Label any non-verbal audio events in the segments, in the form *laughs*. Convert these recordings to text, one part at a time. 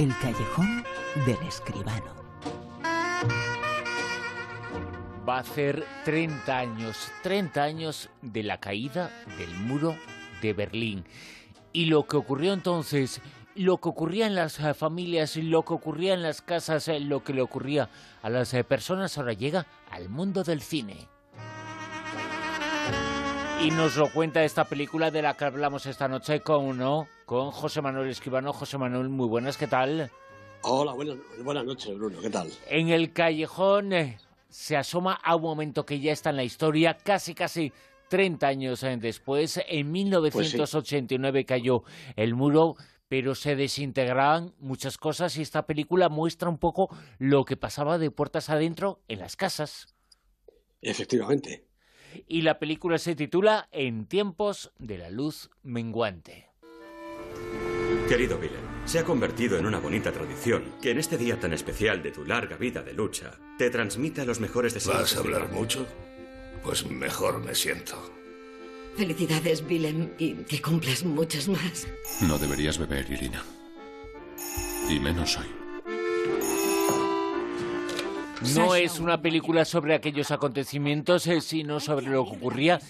El callejón del escribano. Va a hacer 30 años, 30 años de la caída del muro de Berlín. Y lo que ocurrió entonces, lo que ocurría en las eh, familias, lo que ocurría en las casas, eh, lo que le ocurría a las eh, personas, ahora llega al mundo del cine. Y nos lo cuenta esta película de la que hablamos esta noche con, ¿no? Con José Manuel Escribano. José Manuel, muy buenas, ¿qué tal? Hola, buenas, buenas noches, Bruno, ¿qué tal? En el callejón se asoma a un momento que ya está en la historia, casi, casi 30 años después. En 1989 pues cayó el muro pero se desintegraban muchas cosas y esta película muestra un poco lo que pasaba de puertas adentro en las casas. Efectivamente. Y la película se titula En tiempos de la luz menguante. Querido Willem, se ha convertido en una bonita tradición que en este día tan especial de tu larga vida de lucha te transmita los mejores deseos. ¿Vas a hablar mucho? Pues mejor me siento. Felicidades, Willem, y que cumplas muchas más. No deberías beber, Irina. Y menos hoy. No es una película sobre aquellos acontecimientos, eh, sino sobre lo que ocurría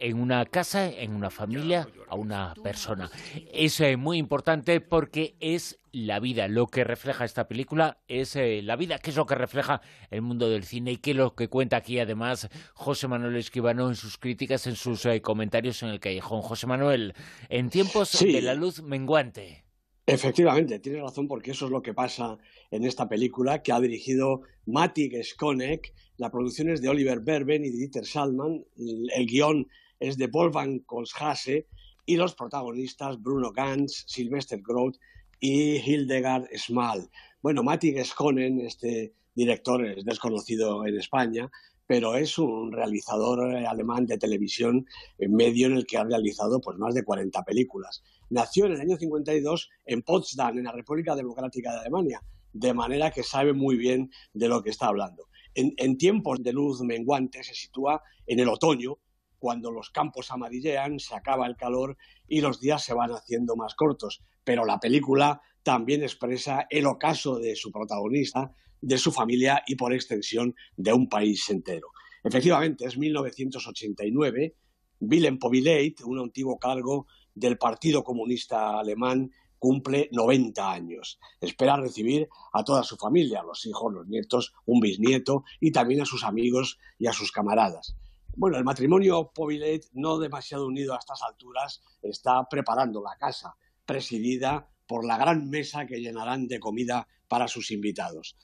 en una casa, en una familia, a una persona. Eso es muy importante porque es la vida. Lo que refleja esta película es eh, la vida, que es lo que refleja el mundo del cine y que es lo que cuenta aquí además José Manuel Escribano en sus críticas, en sus eh, comentarios en el callejón. José Manuel, en tiempos de la luz menguante. Efectivamente, tiene razón porque eso es lo que pasa en esta película que ha dirigido Matti Skonek. La producción es de Oliver Berben y de Dieter Salman. El, guion es de Wolfgang Kolshase y los protagonistas Bruno Ganz, Sylvester Groth y Hildegard Schmal. Bueno, Matti Skonen, este director, es desconocido en España, pero es un realizador alemán de televisión medio en el que ha realizado pues, más de 40 películas. Nació en el año 52 en Potsdam, en la República Democrática de Alemania, de manera que sabe muy bien de lo que está hablando. En, tiempos de luz menguante se sitúa en el otoño, cuando los campos amarillean, se acaba el calor y los días se van haciendo más cortos. Pero la película también expresa el ocaso de su protagonista, de su familia y por extensión de un país entero. Efectivamente, es 1989. Willem Povileit, un antiguo cargo del Partido Comunista Alemán, cumple 90 años. Espera recibir a toda su familia, los hijos, los nietos, un bisnieto y también a sus amigos y a sus camaradas. Bueno, el matrimonio Povilet, no demasiado unido a estas alturas, está preparando la casa, presidida por la gran mesa que llenarán de comida para sus invitados.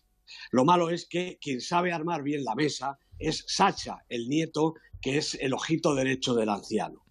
Lo malo es que quien sabe armar bien la mesa es Sacha, el nieto, que es el ojito derecho del anciano.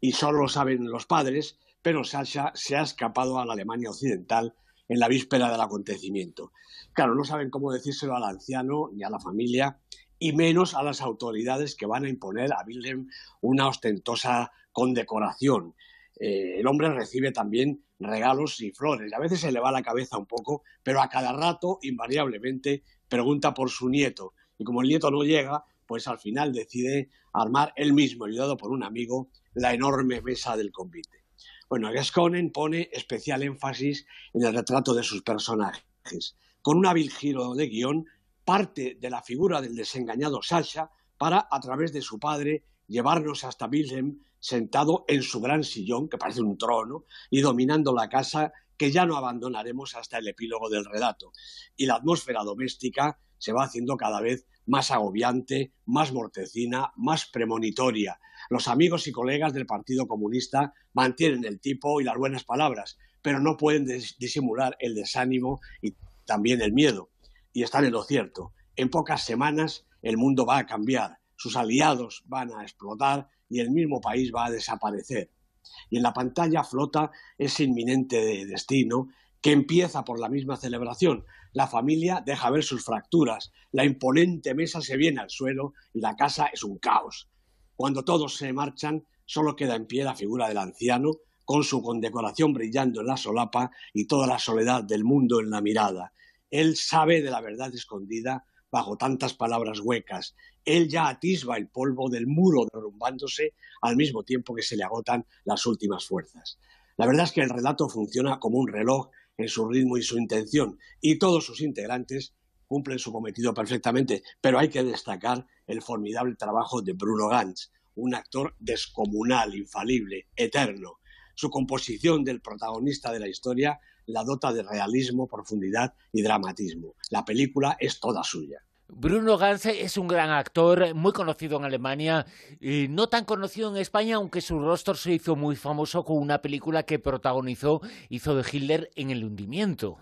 Y solo lo saben los padres, pero Sacha se ha escapado a la Alemania Occidental en la víspera del acontecimiento. Claro, no saben cómo decírselo al anciano ni a la familia, y menos a las autoridades que van a imponer a Wilhelm una ostentosa condecoración. Eh, el hombre recibe también regalos y flores. A veces se le va la cabeza un poco, pero a cada rato, invariablemente, pregunta por su nieto. Y como el nieto no llega, pues al final decide armar él mismo, ayudado por un amigo, la enorme mesa del convite. Bueno, Gasconen pone especial énfasis en el retrato de sus personajes. Con un hábil giro de guion, parte de la figura del desengañado Sasha para, a través de su padre, llevarnos hasta Wilhelm sentado en su gran sillón, que parece un trono, y dominando la casa que ya no abandonaremos hasta el epílogo del relato. Y la atmósfera doméstica se va haciendo cada vez más agobiante, más mortecina, más premonitoria. Los amigos y colegas del Partido Comunista mantienen el tipo y las buenas palabras, pero no pueden disimular el desánimo y también el miedo y están en lo cierto. En pocas semanas el mundo va a cambiar, sus aliados van a explotar y el mismo país va a desaparecer. Y en la pantalla flota ese inminente destino que empieza por la misma celebración. La familia deja ver sus fracturas, la imponente mesa se viene al suelo y la casa es un caos. Cuando todos se marchan, solo queda en pie la figura del anciano, con su condecoración brillando en la solapa y toda la soledad del mundo en la mirada. Él sabe de la verdad escondida bajo tantas palabras huecas. Él ya atisba el polvo del muro derrumbándose al mismo tiempo que se le agotan las últimas fuerzas. La verdad es que el relato funciona como un reloj en su ritmo y su intención, y todos sus integrantes cumplen su cometido perfectamente, pero hay que destacar el formidable trabajo de Bruno Gantz, un actor descomunal, infalible, eterno. Su composición del protagonista de la historia la dota de realismo, profundidad y dramatismo. La película es toda suya. Bruno Gantz es un gran actor, muy conocido en Alemania, y no tan conocido en España, aunque su rostro se hizo muy famoso con una película que protagonizó, hizo de Hitler en el hundimiento.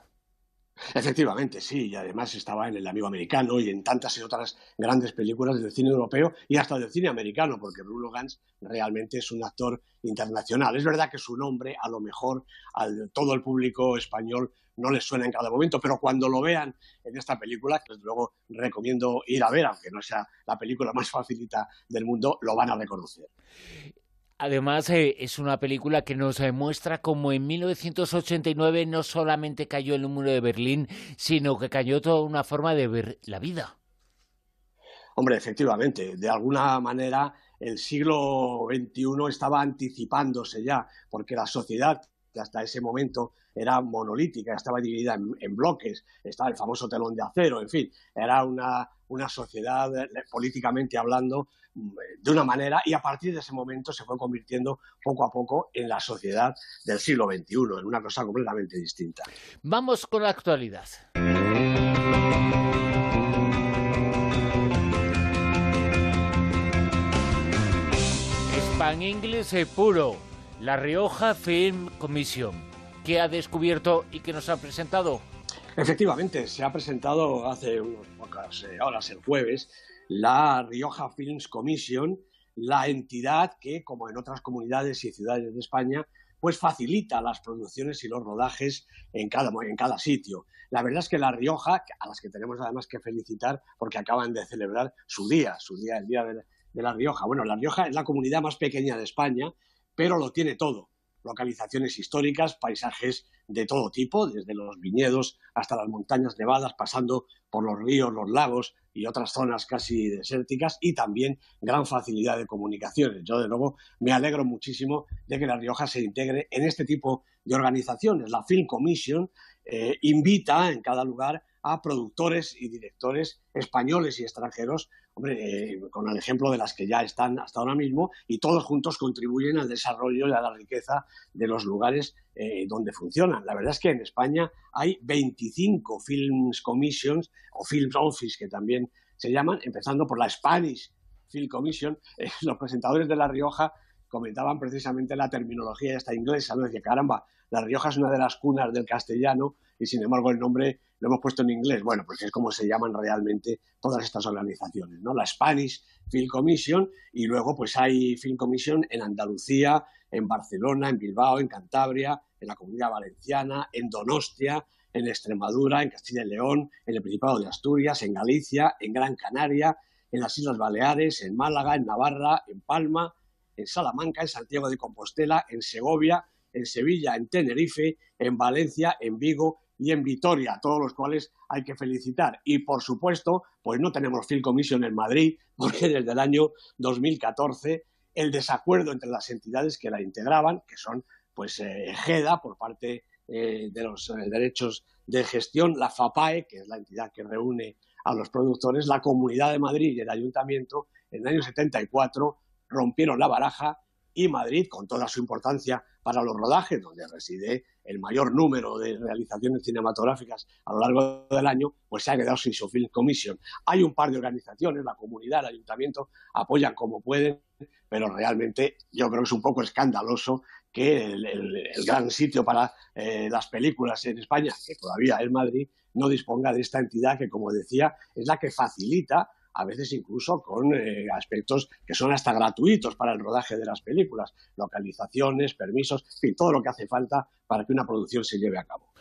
Efectivamente, sí, y además estaba en El Amigo Americano y en tantas y otras grandes películas del cine europeo y hasta del cine americano, porque Bruno Gantz realmente es un actor internacional. Es verdad que su nombre, a lo mejor, a todo el público español no les suena en cada momento, pero cuando lo vean en esta película, que desde luego recomiendo ir a ver, aunque no sea la película más facilita del mundo, lo van a reconocer. Además, eh, es una película que nos demuestra cómo en 1989 no solamente cayó el muro de Berlín, sino que cayó toda una forma de ver la vida. Hombre, efectivamente, de alguna manera el siglo XXI estaba anticipándose ya, porque la sociedad que hasta ese momento era monolítica, estaba dividida en, bloques, estaba el famoso telón de acero, en fin, era una, una sociedad eh, políticamente hablando mm, de una manera y a partir de ese momento se fue convirtiendo poco a poco en la sociedad del siglo XXI, en una cosa completamente distinta. Vamos con la actualidad. Span English puro, La Rioja Film Commission ¿Qué ha descubierto y qué nos ha presentado? Efectivamente, se ha presentado hace unas pocas eh, horas, el jueves, la Rioja Films Commission, la entidad que, como en otras comunidades y ciudades de España, pues facilita las producciones y los rodajes en cada, en cada sitio. La verdad es que La Rioja, a las que tenemos además que felicitar porque acaban de celebrar su día, su día, el día de La Rioja. Bueno, La Rioja es la comunidad más pequeña de España, pero lo tiene todo localizaciones históricas, paisajes de todo tipo, desde los viñedos hasta las montañas nevadas, pasando por los ríos, los lagos y otras zonas casi desérticas, y también gran facilidad de comunicaciones. Yo, de nuevo, me alegro muchísimo de que La Rioja se integre en este tipo de organizaciones. La Film Commission eh, invita en cada lugar a productores y directores españoles y extranjeros, hombre, eh, con el ejemplo de las que ya están hasta ahora mismo, y todos juntos contribuyen al desarrollo y a la riqueza de los lugares eh, donde funcionan. La verdad es que en España hay 25 Films Commissions o Films Office, que también se llaman, empezando por la Spanish Film Commission. *laughs* Eh, los presentadores de La Rioja comentaban precisamente la terminología esta inglesa, ¿no? Decía, caramba, La Rioja es una de las cunas del castellano y sin embargo el nombre lo hemos puesto en inglés. Bueno, porque es como se llaman realmente todas estas organizaciones, ¿no? La Spanish Film Commission y luego pues hay Film Commission en Andalucía, en Barcelona, en Bilbao, en Cantabria, en la Comunidad Valenciana, en Donostia, en Extremadura, en Castilla y León, en el Principado de Asturias, en Galicia, en Gran Canaria, en las Islas Baleares, en Málaga, en Navarra, en Palma, en Salamanca, en Santiago de Compostela, en Segovia, en Sevilla, en Tenerife, en Valencia, en Vigo y en Vitoria, todos los cuales hay que felicitar. Y por supuesto, pues no tenemos Film Commission en Madrid, *laughs* porque desde el año 2014 el desacuerdo entre las entidades que la integraban, que son pues eh, por parte eh, de los eh, derechos de gestión, la FAPAE, que es la entidad que reúne a los productores, la Comunidad de Madrid y el Ayuntamiento, en el año 74 rompieron la baraja y Madrid, con toda su importancia para los rodajes, donde reside el mayor número de realizaciones cinematográficas a lo largo del año, pues se ha quedado sin su Film Commission. Hay un par de organizaciones, la comunidad, el ayuntamiento, apoyan como pueden, pero realmente yo creo que es un poco escandaloso que el, gran sitio para eh, las películas en España, que todavía es Madrid, no disponga de esta entidad que, como decía, es la que facilita a veces incluso con eh, aspectos que son hasta gratuitos para el rodaje de las películas, localizaciones, permisos, en fin, todo lo que hace falta para que una producción se lleve a cabo.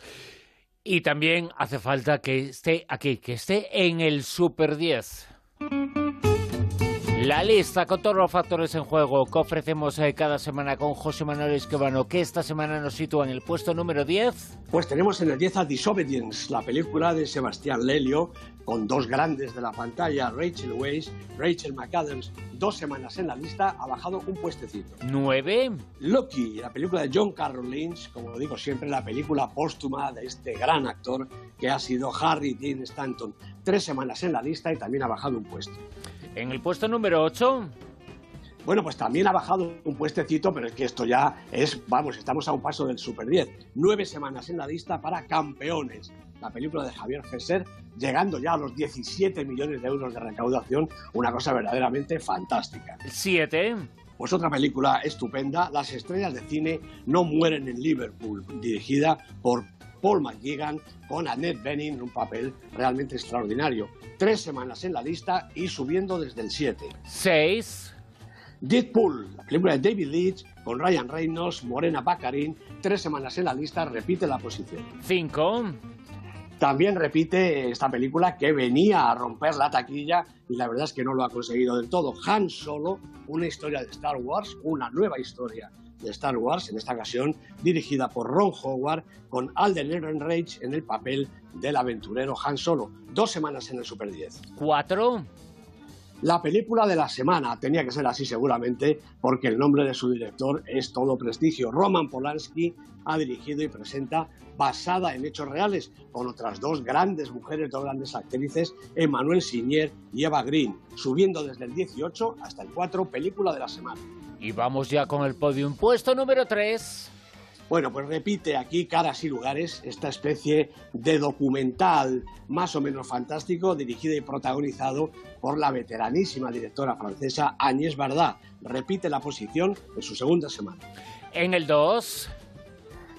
Y también hace falta que esté aquí, que esté en el Super 10. La lista con todos los factores en juego que ofrecemos eh, cada semana con José Manuel Esquivano, que esta semana nos sitúa en el puesto número 10. Pues tenemos en el 10 a Disobedience, la película de Sebastián Lelio, con dos grandes de la pantalla, Rachel Weisz, Rachel McAdams, dos semanas en la lista, ha bajado un puestecito. 9. Loki, la película de John Carroll Lynch, como lo digo siempre, la película póstuma de este gran actor que ha sido Harry Dean Stanton. Tres semanas en la lista y también ha bajado un puesto. En el puesto número 8. Bueno, pues también ha bajado un puestecito, pero es que esto ya es, vamos, estamos a un paso del Super 10. Nueve semanas en la lista para Campeones, la película de Javier Fesser, llegando ya a los 17 millones de euros de recaudación, una cosa verdaderamente fantástica. 7. Pues otra película estupenda, Las estrellas de cine no mueren en Liverpool, dirigida por Paul McGigan con Annette Bening en un papel realmente extraordinario. Tres semanas en la lista y subiendo desde el 7. 6. Deadpool, la película de David Leitch con Ryan Reynolds, Morena Baccarin, tres semanas en la lista, repite la posición. 5. También repite esta película que venía a romper la taquilla y la verdad es que no lo ha conseguido del todo. Han Solo, una historia de Star Wars, una nueva historia de Star Wars, en esta ocasión dirigida por Ron Howard, con Alden Ehrenreich en el papel del aventurero Han Solo. Dos semanas en el Super 10. 4. La película de la semana tenía que ser así seguramente porque el nombre de su director es todo prestigio. Roman Polanski ha dirigido y presenta basada en hechos reales con otras dos grandes mujeres, dos grandes actrices, Emmanuel Signier y Eva Green, subiendo desde el 18 hasta el 4, película de la semana. Y vamos ya con el podium. Puesto número 3. Bueno, pues repite aquí Caras y Lugares, esta especie de documental más o menos fantástico, dirigido y protagonizado por la veteranísima directora francesa Agnès Varda. Repite la posición en su segunda semana. En el 2.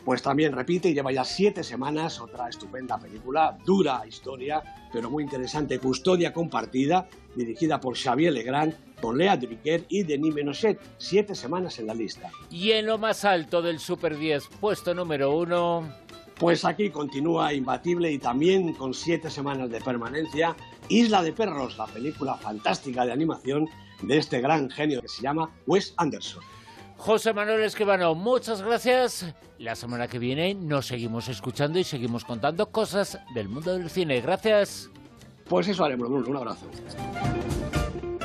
Pues también repite y lleva ya siete semanas otra estupenda película, dura historia, pero muy interesante, Custodia Compartida, dirigida por Xavier Legrand, con Lea Drucker y Denis Menochet, siete semanas en la lista. Y en lo más alto del Super 10, puesto número 1. Pues aquí continúa imbatible y también con siete semanas de permanencia, Isla de Perros, la película fantástica de animación de este gran genio que se llama Wes Anderson. José Manuel Esquivano, muchas gracias. La semana que viene nos seguimos escuchando y seguimos contando cosas del mundo del cine. Gracias. Pues eso haremos, un abrazo.